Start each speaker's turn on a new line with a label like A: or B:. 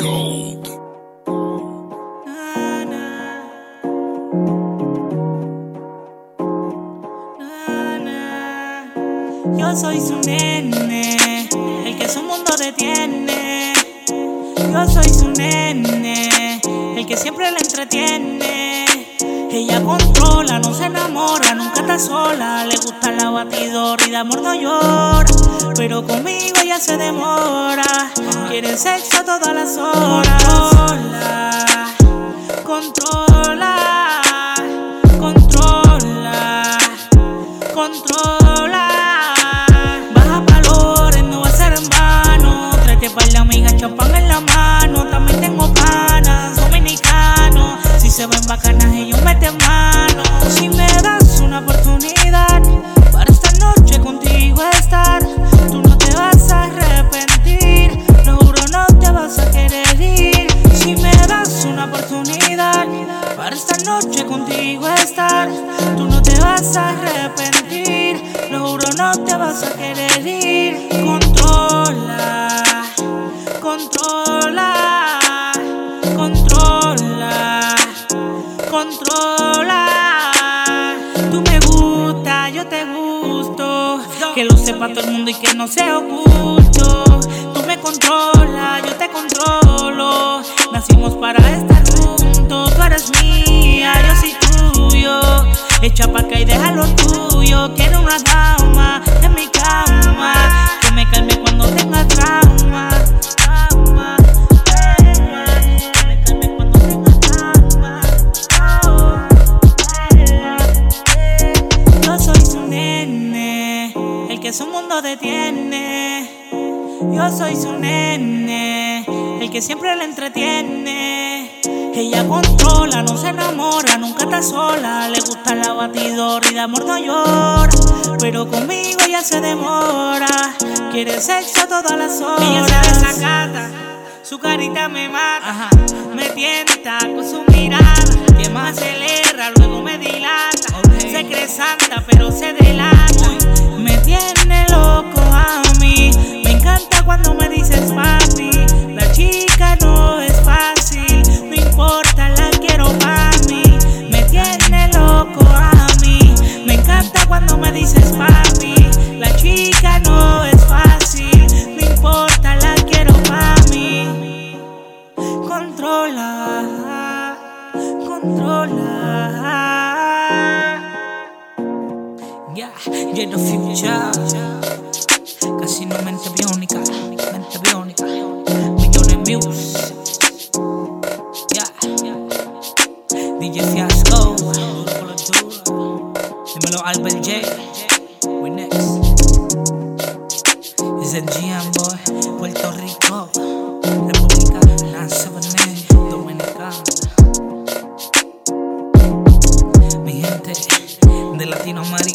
A: Gold.
B: Yo soy su nene, el que su mundo detiene. Yo soy su nene, el que siempre la entretiene. Ella controla, no se enamora, nunca está sola. Le gusta la batidora y de amor no llora. Pero conmigo ella se demora. Quiere sexo todas las horas. Controla, controla, controla, controla. Baja valores, no va a ser en vano. Trate para la amiga, champán en la mano. También tengo panas dominicanos. Si se ven bacanas, vas a arrepentir. Lo juro, no te vas a querer ir. Controla, controla, controla, controla. Tú me gusta, yo te gusto. Que lo sepa todo el mundo y que no sea oculto. Echa pa' acá y deja lo tuyo. Quiero una dama en mi cama. Que me calme cuando tenga trauma. Trauma, tenga trauma. Yo soy su nene, el que su mundo detiene. Yo soy su nene, el que siempre la entretiene. Ella controla, no se enamora, nunca está sola. Le gusta la batidora y de amor no llora. Pero conmigo ella se demora. Quiere sexo todas las horas. Ella se desacata, su carita me mata. Me tienta con su mirada, que más acelera, Yeah, yeah, the future. Casino mente biónica, mente biónica. Millones views. Yeah, DJ Fiasco. Dímelo Albert J. We next. Es el GM boy, Puerto Rico. no money.